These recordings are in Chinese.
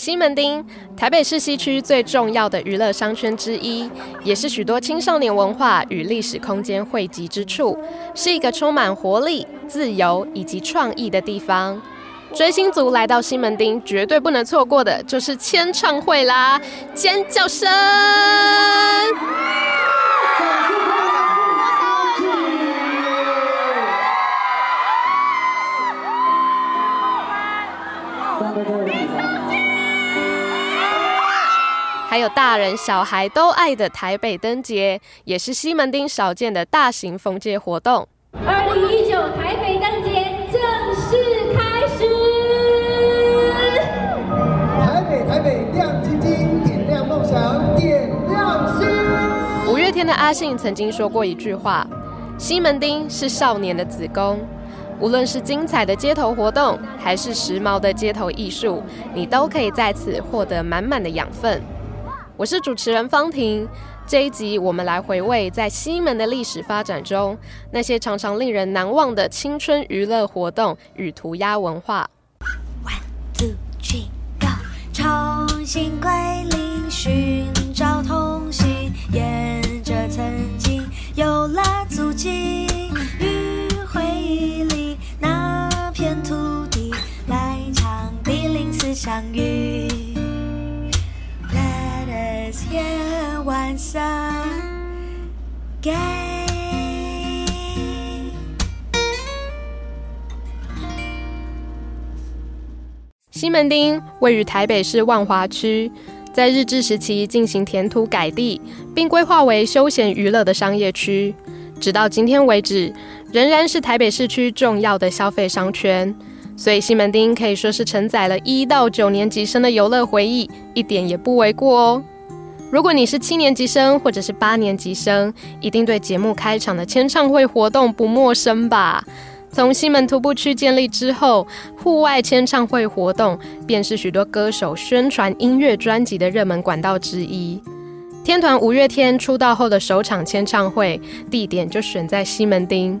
西门町，台北市西区最重要的娱乐商圈之一，也是许多青少年文化与历史空间汇集之处，是一个充满活力、自由以及创意的地方。追星族来到西门町，绝对不能错过的就是签唱会啦！尖叫声！还有大人小孩都爱的台北灯节，也是西门町少见的大型封街活动。二零一九台北灯节正式开始。台北台北亮晶晶，点亮梦想，点亮心。五月天的阿信曾经说过一句话：“西门町是少年的子宫。”无论是精彩的街头活动，还是时髦的街头艺术，你都可以在此获得满满的养分。我是主持人方婷，这一集我们来回味在西门的历史发展中，那些常常令人难忘的青春娱乐活动与涂鸦文化。One two three go，重新归零，寻找童心，沿西门町位于台北市万华区，在日治时期进行填土改地，并规划为休闲娱乐的商业区，直到今天为止，仍然是台北市区重要的消费商圈。所以西门町可以说是承载了一到九年级生的游乐回忆，一点也不为过哦。如果你是七年级生或者是八年级生，一定对节目开场的签唱会活动不陌生吧？从西门徒步区建立之后，户外签唱会活动便是许多歌手宣传音乐专辑的热门管道之一。天团五月天出道后的首场签唱会地点就选在西门町。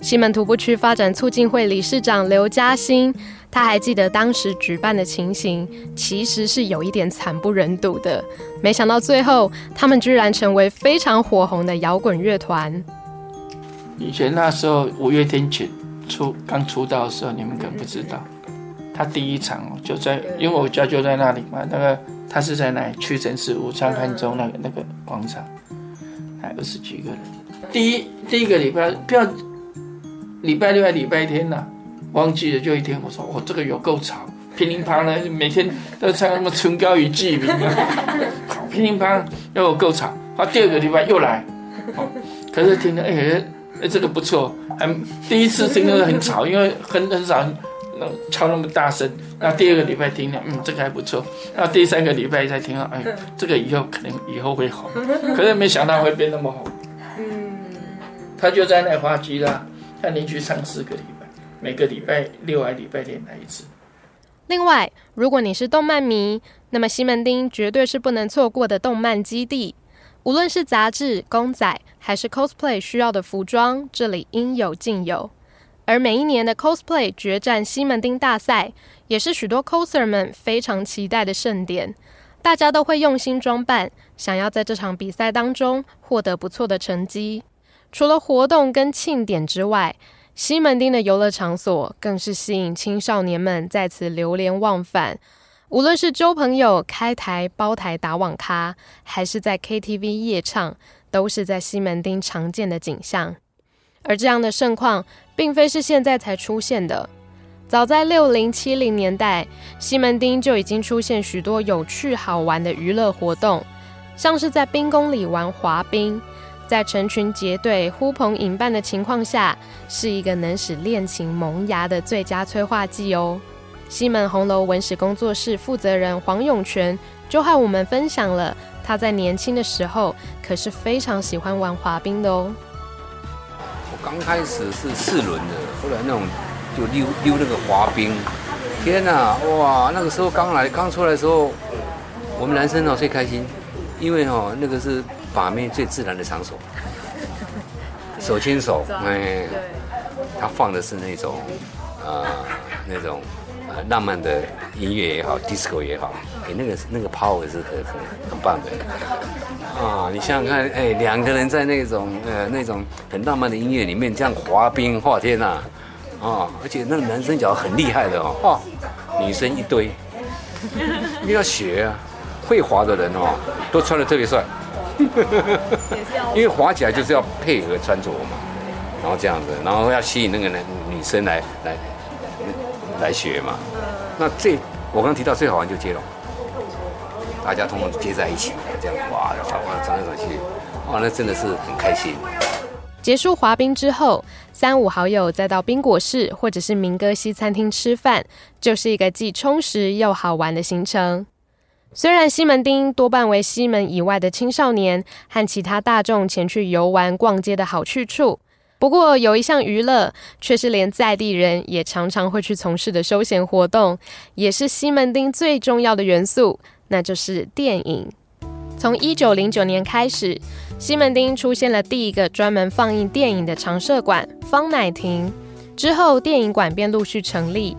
西门徒步区发展促进会理事长刘嘉欣，他还记得当时举办的情形，其实是有一点惨不忍睹的。没想到最后，他们居然成为非常火红的摇滚乐团。以前那时候五月天出出刚出道的时候，你们可能不知道，他第一场就在，因为我家就在那里嘛，那个他是在那屈臣氏武昌汉中那个那个广场，还二十几个人。第一第一个礼拜票。礼拜六还礼拜天呢，忘记了就一天。我说我这个有够吵，乒铃乓呢，每天都唱什么春高与寄鸣啊，乒铃乓又有够吵。他，第二个礼拜又来，可是听了哎哎这个不错，还第一次听的很吵，因为很很少能敲那么大声。那第二个礼拜听了，嗯，这个还不错。那第三个礼拜再听了，哎，这个以后可能以后会好，可是没想到会变那么好。嗯，他就在那花机啦。他连续唱四个礼拜，每个礼拜六还礼拜天来一次。另外，如果你是动漫迷，那么西门町绝对是不能错过的动漫基地。无论是杂志、公仔，还是 cosplay 需要的服装，这里应有尽有。而每一年的 cosplay 决战西门町大赛，也是许多 coser 们非常期待的盛典。大家都会用心装扮，想要在这场比赛当中获得不错的成绩。除了活动跟庆典之外，西门町的游乐场所更是吸引青少年们在此流连忘返。无论是交朋友、开台、包台打网咖，还是在 KTV 夜唱，都是在西门町常见的景象。而这样的盛况，并非是现在才出现的，早在六零七零年代，西门町就已经出现许多有趣好玩的娱乐活动，像是在冰宫里玩滑冰。在成群结队、呼朋引伴的情况下，是一个能使恋情萌芽的最佳催化剂哦。西门红楼文史工作室负责人黄永泉就和我们分享了他在年轻的时候可是非常喜欢玩滑冰的哦。我刚开始是四轮的，后来那种就溜溜那个滑冰，天哪，哇！那个时候刚来刚出来的时候，我们男生哦最开心，因为哦那个是。法面最自然的场所，手牵手，哎，他放的是那种，呃，那种，呃，浪漫的音乐也好，disco 也好，哎，那个那个 power 是很很很棒的。啊！你想想看，哎，两个人在那种呃那种很浪漫的音乐里面这样滑冰，哇天呐！啊，而且那个男生脚很厉害的哦，哦，女生一堆，你要学啊，会滑的人哦，都穿的特别帅，因为滑起来就是要配合穿着嘛，然后这样子，然后要吸引那个男女生来来来学嘛。那最我刚提到最好玩就接龙，大家通通接在一起，这样滑然后，哇，走来走去，哇，那真的是很开心。结束滑冰之后，三五好友再到冰果室或者是民歌西餐厅吃饭，就是一个既充实又好玩的行程。虽然西门町多半为西门以外的青少年和其他大众前去游玩逛街的好去处，不过有一项娱乐却是连在地人也常常会去从事的休闲活动，也是西门町最重要的元素，那就是电影。从一九零九年开始。西门町出现了第一个专门放映电影的长设馆——方乃亭。之后，电影馆便陆续成立。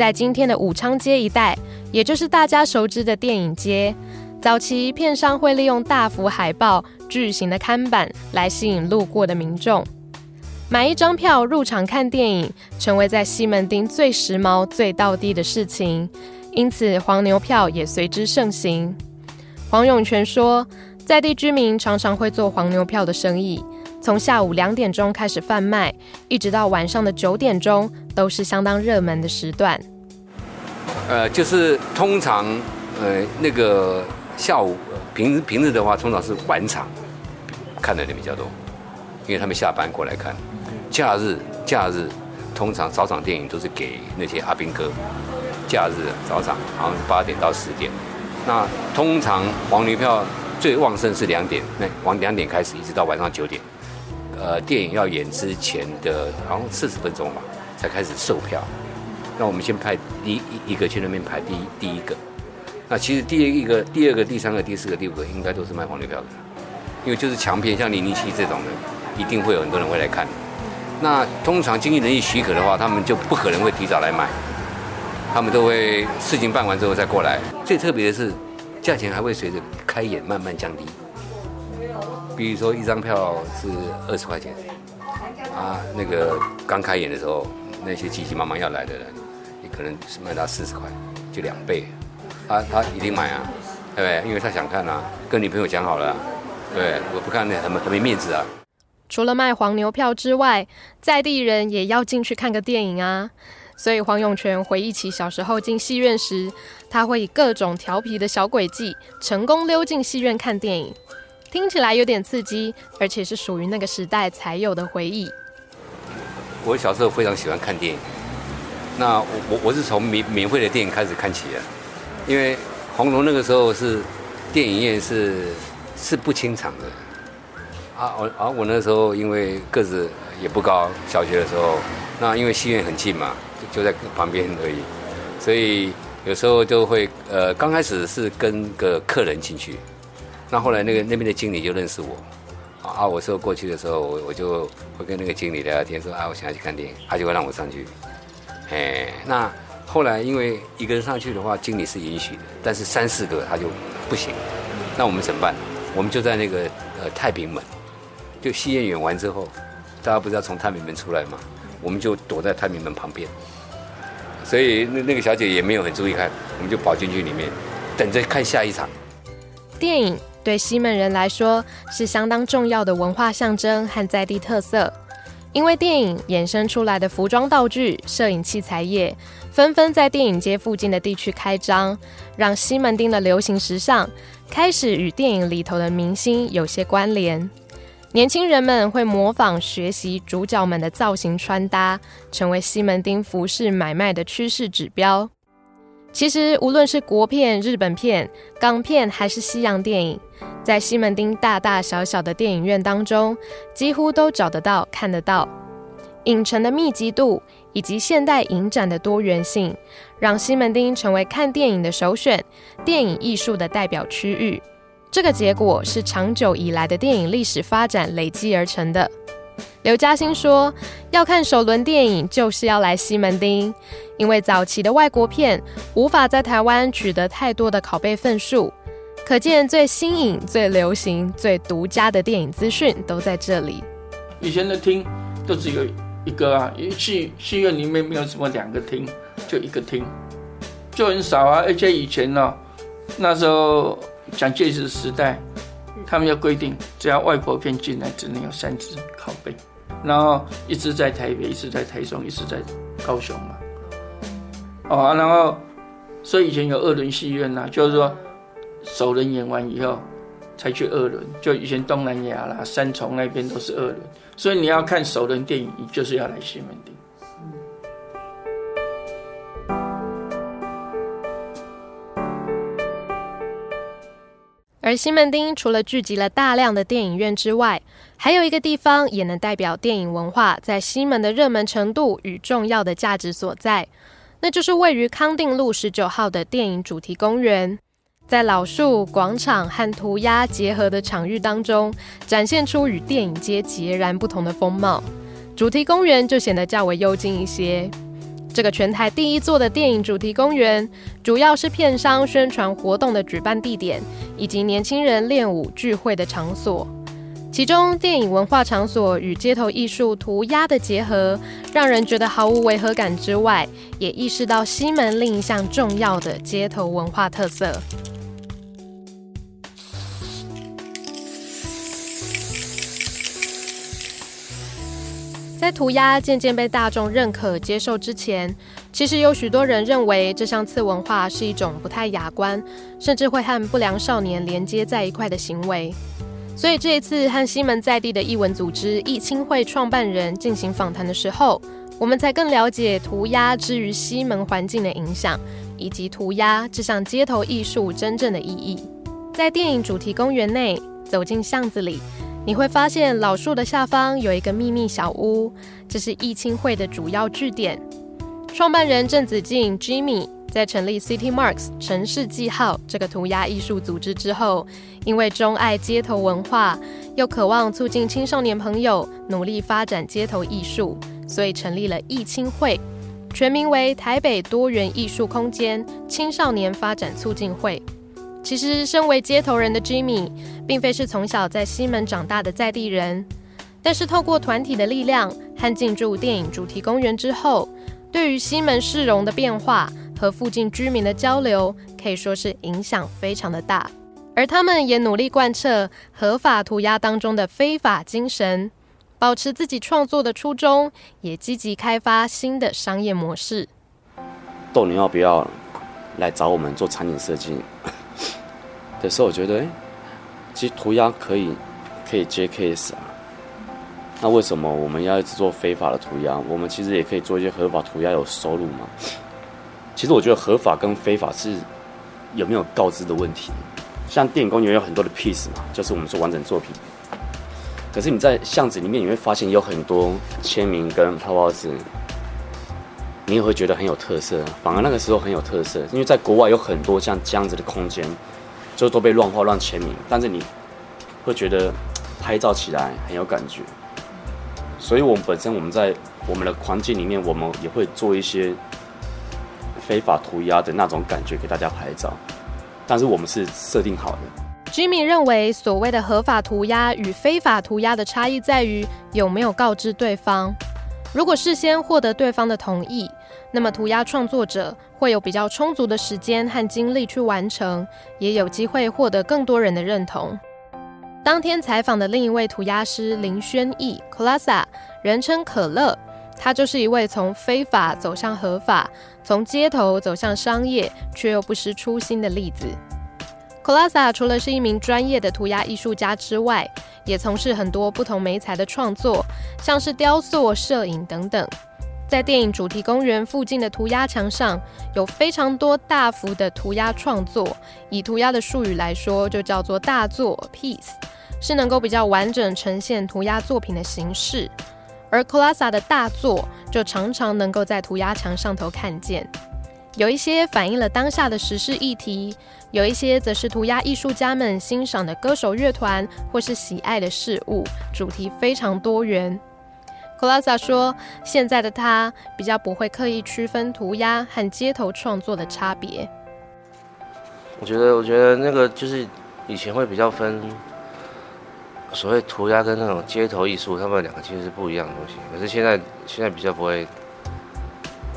在今天的武昌街一带，也就是大家熟知的电影街，早期片商会利用大幅海报、巨型的看板来吸引路过的民众。买一张票入场看电影，成为在西门町最时髦、最道地的事情。因此，黄牛票也随之盛行。黄永泉说。在地居民常常会做黄牛票的生意，从下午两点钟开始贩卖，一直到晚上的九点钟，都是相当热门的时段。呃，就是通常，呃，那个下午平平日的话，通常是晚场看的人比较多，因为他们下班过来看。假日假日，通常早场电影都是给那些阿兵哥。假日早场好像是八点到十点，那通常黄牛票。最旺盛是两点，那往两点开始，一直到晚上九点。呃，电影要演之前的，好像四十分钟吧，才开始售票。那我们先派第一一个去那边排第一第一个。那其实第一个、第二个、第三个、第四个、第五个，应该都是卖黄牛票的，因为就是强片，像零零七这种的，一定会有很多人会来看。那通常经纪人一许可的话，他们就不可能会提早来买，他们都会事情办完之后再过来。最特别的是。价钱还会随着开演慢慢降低，比如说一张票是二十块钱，啊，那个刚开演的时候，那些急急忙忙要来的人，可能是卖到四十块，就两倍，他他一定买啊，对不对？因为他想看啊，跟女朋友讲好了，对，我不看那很很没面子啊。除了卖黄牛票之外，在地人也要进去看个电影啊。所以黄永泉回忆起小时候进戏院时，他会以各种调皮的小诡计，成功溜进戏院看电影。听起来有点刺激，而且是属于那个时代才有的回忆。我小时候非常喜欢看电影，那我我我是从免免费的电影开始看起的，因为红楼那个时候是电影院是是不清场的。啊我啊我那时候因为个子也不高，小学的时候，那因为戏院很近嘛。就在旁边而已，所以有时候就会呃，刚开始是跟个客人进去，那后来那个那边的经理就认识我，啊，我说过去的时候，我我就会跟那个经理聊聊天，说啊，我想要去看电影，他就会让我上去，哎，那后来因为一个人上去的话，经理是允许的，但是三四个他就不行，那我们怎么办？我们就在那个呃太平门，就戏院演完之后，大家不是要从太平门出来吗？我们就躲在太平门旁边。所以那那个小姐也没有很注意看，我们就跑进去里面，等着看下一场。电影对西门人来说是相当重要的文化象征和在地特色，因为电影衍生出来的服装道具、摄影器材业纷纷在电影街附近的地区开张，让西门町的流行时尚开始与电影里头的明星有些关联。年轻人们会模仿学习主角们的造型穿搭，成为西门町服饰买卖的趋势指标。其实，无论是国片、日本片、港片，还是西洋电影，在西门町大大小小的电影院当中，几乎都找得到、看得到。影城的密集度以及现代影展的多元性，让西门町成为看电影的首选、电影艺术的代表区域。这个结果是长久以来的电影历史发展累积而成的。刘嘉欣说：“要看首轮电影，就是要来西门町，因为早期的外国片无法在台湾取得太多的拷贝份数，可见最新颖、最流行、最独家的电影资讯都在这里。以前的厅都只有一个啊，因为戏戏院里面没有什么两个厅，就一个厅，就很少啊。而且以前呢、那时候蒋介石时代，他们要规定，只要外国片进来，只能有三支拷贝，然后一直在台北，一直在台中，一直在高雄嘛。哦，然后所以以前有二轮戏院呐、就是说首轮演完以后才去二轮，就以前东南亚啦、三重那边都是二轮，所以你要看首轮电影，你就是要来西门町。而西门町除了聚集了大量的电影院之外，还有一个地方也能代表电影文化在西门的热门程度与重要的价值所在，那就是位于康定路十九号的电影主题公园。在老树、广场和涂鸦结合的场域当中，展现出与电影街截然不同的风貌。主题公园就显得较为幽静一些。这个全台第一座的电影主题公园，主要是片商宣传活动的举办地点，以及年轻人练舞聚会的场所。其中，电影文化场所与街头艺术涂鸦的结合，让人觉得毫无违和感之外，也意识到西门另一项重要的街头文化特色。在涂鸦渐渐被大众认可接受之前，其实有许多人认为这项次文化是一种不太雅观，甚至会和不良少年连接在一块的行为。所以这一次和西门在地的艺文组织艺青会创办人进行访谈的时候，我们才更了解涂鸦之于西门环境的影响，以及涂鸦这项街头艺术真正的意义。在电影主题公园内，走进巷子里，你会发现老树的下方有一个秘密小屋，这是艺青会的主要据点。创办人郑子敬 Jimmy 在成立 City Marks 城市记号这个涂鸦艺术组织之后，因为钟爱街头文化，又渴望促进青少年朋友努力发展街头艺术，所以成立了艺青会，全名为台北多元艺术空间青少年发展促进会。其实，身为街头人的 Jimmy，并非是从小在西门长大的在地人，但是透过团体的力量和进驻电影主题公园之后，对于西门市容的变化和附近居民的交流，可以说是影响非常的大。而他们也努力贯彻合法涂鸦当中的非法精神，保持自己创作的初衷，也积极开发新的商业模式。豆，你要不要来找我们做场景设计的时候，我觉得，哎、其实涂鸦可以可以接 case 啊。那为什么我们要一直做非法的涂鸦？我们其实也可以做一些合法涂鸦有收入嘛。其实我觉得合法跟非法是有没有告知的问题。像电影公园有很多的 piece 嘛，就是我们说完整作品。可是你在巷子里面，你会发现有很多签名跟泡泡纸，你也会觉得很有特色。反而那个时候很有特色，因为在国外有很多像这样子的空间，就都被乱画乱签名，但是你会觉得拍照起来很有感觉。所以，我们本身我们在我们的环境里面，我们也会做一些非法涂鸦的那种感觉给大家拍照，但是我们是设定好的。Jimmy 认为，所谓的合法涂鸦与非法涂鸦的差异在于有没有告知对方。如果事先获得对方的同意，那么涂鸦创作者会有比较充足的时间和精力去完成，也有机会获得更多人的认同。当天采访的另一位涂鸦师林轩逸 c l a s a 人称可乐，他就是一位从非法走向合法，从街头走向商业，却又不失初心的例子。c l a s a 除了是一名专业的涂鸦艺术家之外，也从事很多不同媒材的创作，像是雕塑、摄影等等。在电影主题公园附近的涂鸦墙上，有非常多大幅的涂鸦创作。以涂鸦的术语来说，就叫做大作 （piece），是能够比较完整呈现涂鸦作品的形式。而 c l a s a 的大作就常常能够在涂鸦墙上头看见。有一些反映了当下的时事议题，有一些则是涂鸦艺术家们欣赏的歌手乐团或是喜爱的事物，主题非常多元。C o l a s a 说，现在的他比较不会刻意区分涂鸦和街头创作的差别。我觉得，我觉得那个就是以前会比较分所谓涂鸦跟那种街头艺术，他们两个其实是不一样的东西。可是现在现在比较不会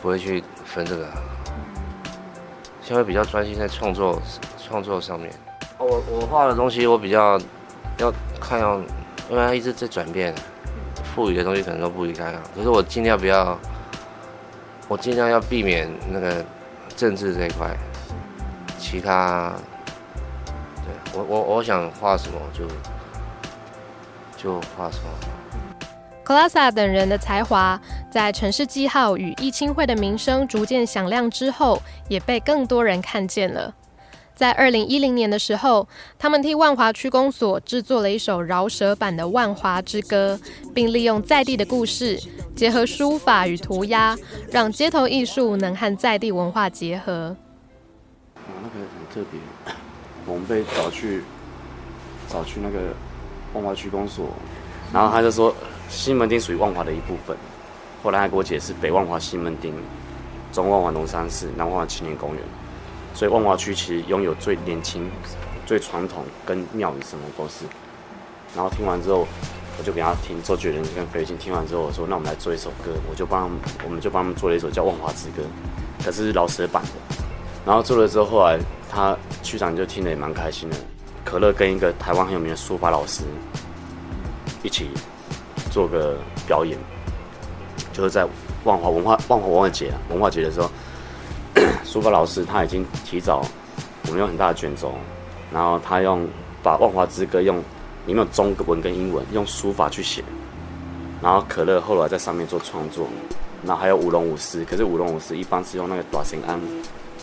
不会去分这个，现在比较专心在创作创作上面。我我画的东西，我比较要看要，因为它一直在转变。赋予的东西可能都不一样，可是我尽量不要，我尽量要避免那个政治这一块，其他，对我我我想画什么就就画什么。克拉萨等人的才华，在城市记号与艺青会的名声逐渐响亮之后，也被更多人看见了。在二零一零年的时候，他们替万华区公所制作了一首饶舌版的《万华之歌》，并利用在地的故事，结合书法与涂鸦，让街头艺术能和在地文化结合。哦，那个很特别，我们被找去找去那个万华区公所，然后他就说西门町属于万华的一部分，后来他给我解释北万华西门町、中万华农山寺、南万华青年公园。所以万华区其实拥有最年轻、最传统跟庙宇什么都是。然后听完之后，我就给他听周杰伦跟费玉清。听完之后，我说：“那我们来做一首歌。”我就帮，我们就帮他们做了一首叫《万华之歌》，可是是老舍版的。然后做了之后，后来他区长就听得也蛮开心的。可乐跟一个台湾很有名的书法老师一起做个表演，就是在万华文化万华文化节啊，文化节的时候。书法老师他已经提早，我们用很大的卷轴，然后他用把《万华之歌》用里面有中文跟英文用书法去写，然后可乐后来在上面做创作，然后还有舞龙舞狮，可是舞龙舞狮一般是用那个短绳安，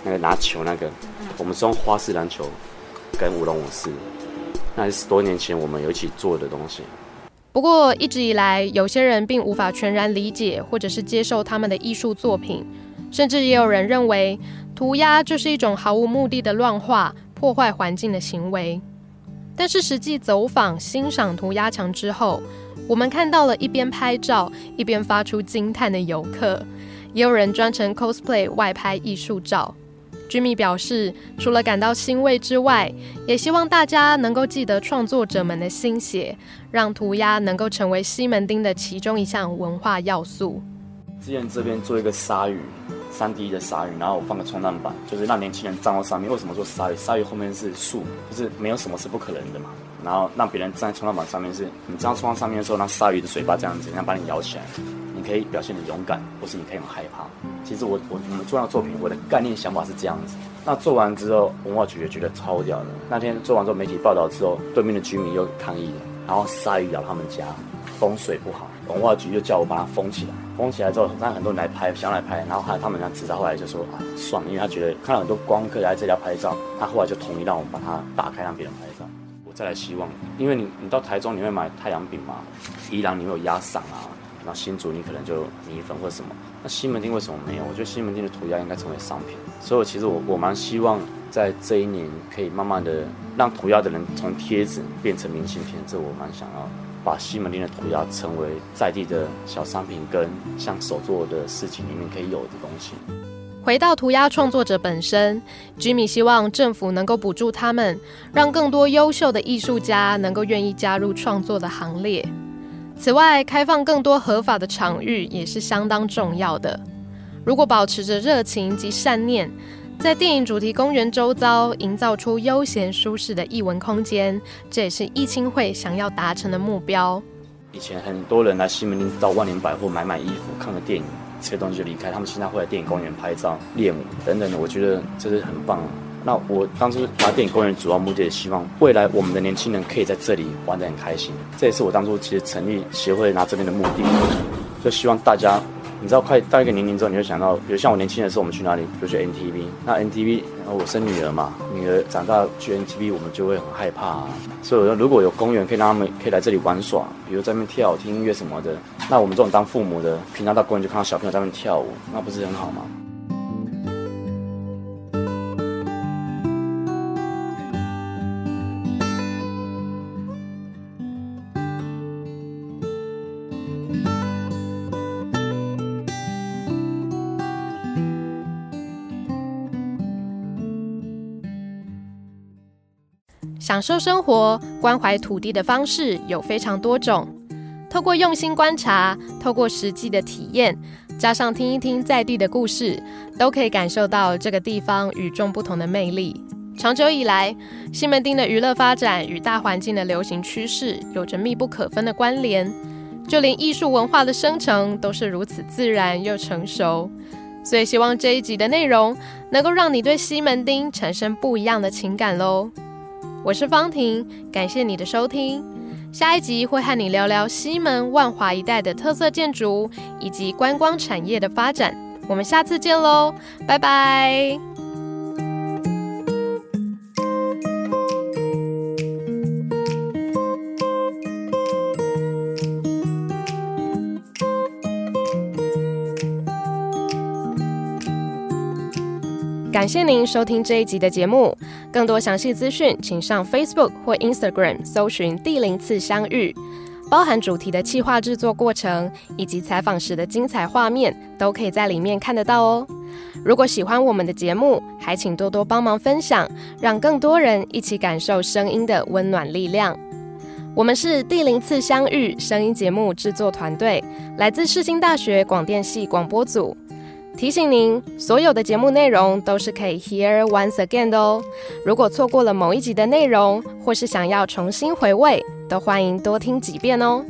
那个拿球那个，我们是用花式篮球跟舞龙舞狮，那是十多年前我们有一起做的东西。不过一直以来，有些人并无法全然理解或者是接受他们的艺术作品，甚至也有人认为。涂鸦就是一种毫无目的的乱画、破坏环境的行为。但是实际走访欣赏涂鸦墙之后，我们看到了一边拍照一边发出惊叹的游客，也有人专程 cosplay 外拍艺术照。居民表示，除了感到欣慰之外，也希望大家能够记得创作者们的心血，让涂鸦能够成为西门町的其中一项文化要素。之前这边做一个鲨鱼。三 D 的鲨鱼，然后我放个冲浪板，就是让年轻人站到上面。为什么做鲨鱼？鲨鱼后面是树，就是没有什么是不可能的嘛。然后让别人站在冲浪板上面，是你站在冲浪上面的时候，让鲨鱼的嘴巴这样子，然后把你咬起来。你可以表现的勇敢，或是你可以很害怕。其实我我我们做那作品，我的概念想法是这样子。那做完之后，文化局也觉得超屌的。那天做完之后，媒体报道之后，对面的居民又抗议了，然后鲨鱼咬他们家，风水不好。文化局就叫我把它封起来，封起来之后，让很多人来拍，想来拍，然后还他们这样子，后来就说啊，算了，因为他觉得看到很多光客来这家拍照，他后来就同意让我们把它打开，让别人拍照。我再来希望，因为你你到台中你会买太阳饼嘛？宜兰你会有鸭嗓啊，然后新竹你可能就米粉或什么。那西门町为什么没有？我觉得西门町的涂鸦应该成为商品，所以其实我我蛮希望在这一年可以慢慢的让涂鸦的人从贴纸变成明信片，这我蛮想要。把西门町的涂鸦成为在地的小商品，跟像手做的事情里面可以有的东西。回到涂鸦创作者本身，Jimmy 希望政府能够补助他们，让更多优秀的艺术家能够愿意加入创作的行列。此外，开放更多合法的场域也是相当重要的。如果保持着热情及善念。在电影主题公园周遭营造出悠闲舒适的艺文空间，这也是艺青会想要达成的目标。以前很多人来西门町到万年百货买买衣服、看个电影，吃个东西就离开。他们现在会来电影公园拍照、练舞等等的，我觉得这是很棒。那我当初拿电影公园主要目的，也希望未来我们的年轻人可以在这里玩得很开心。这也是我当初其实成立协会拿这边的目的，就希望大家。你知道，快到一个年龄之后，你会想到，比如像我年轻的时候，我们去哪里？比如去 NTV。那 NTV，然后我生女儿嘛，女儿长大去 NTV，我们就会很害怕。所以我说，如果有公园可以让他们可以来这里玩耍，比如在那边跳、听音乐什么的，那我们这种当父母的，平常到公园就看到小朋友在那边跳舞，那不是很好吗？享受生活、关怀土地的方式有非常多种。透过用心观察，透过实际的体验，加上听一听在地的故事，都可以感受到这个地方与众不同的魅力。长久以来，西门町的娱乐发展与大环境的流行趋势有着密不可分的关联，就连艺术文化的生成都是如此自然又成熟。所以，希望这一集的内容能够让你对西门町产生不一样的情感喽。我是方婷，感谢你的收听。下一集会和你聊聊西门万华一带的特色建筑以及观光产业的发展。我们下次见喽，拜拜。感谢您收听这一集的节目。更多详细资讯，请上 Facebook 或 Instagram 搜寻“第零次相遇”，包含主题的企划制作过程以及采访时的精彩画面，都可以在里面看得到哦。如果喜欢我们的节目，还请多多帮忙分享，让更多人一起感受声音的温暖力量。我们是第零次相遇声音节目制作团队，来自世新大学广电系广播组。提醒您，所有的节目内容都是可以 hear once again 的哦。如果错过了某一集的内容，或是想要重新回味，都欢迎多听几遍哦。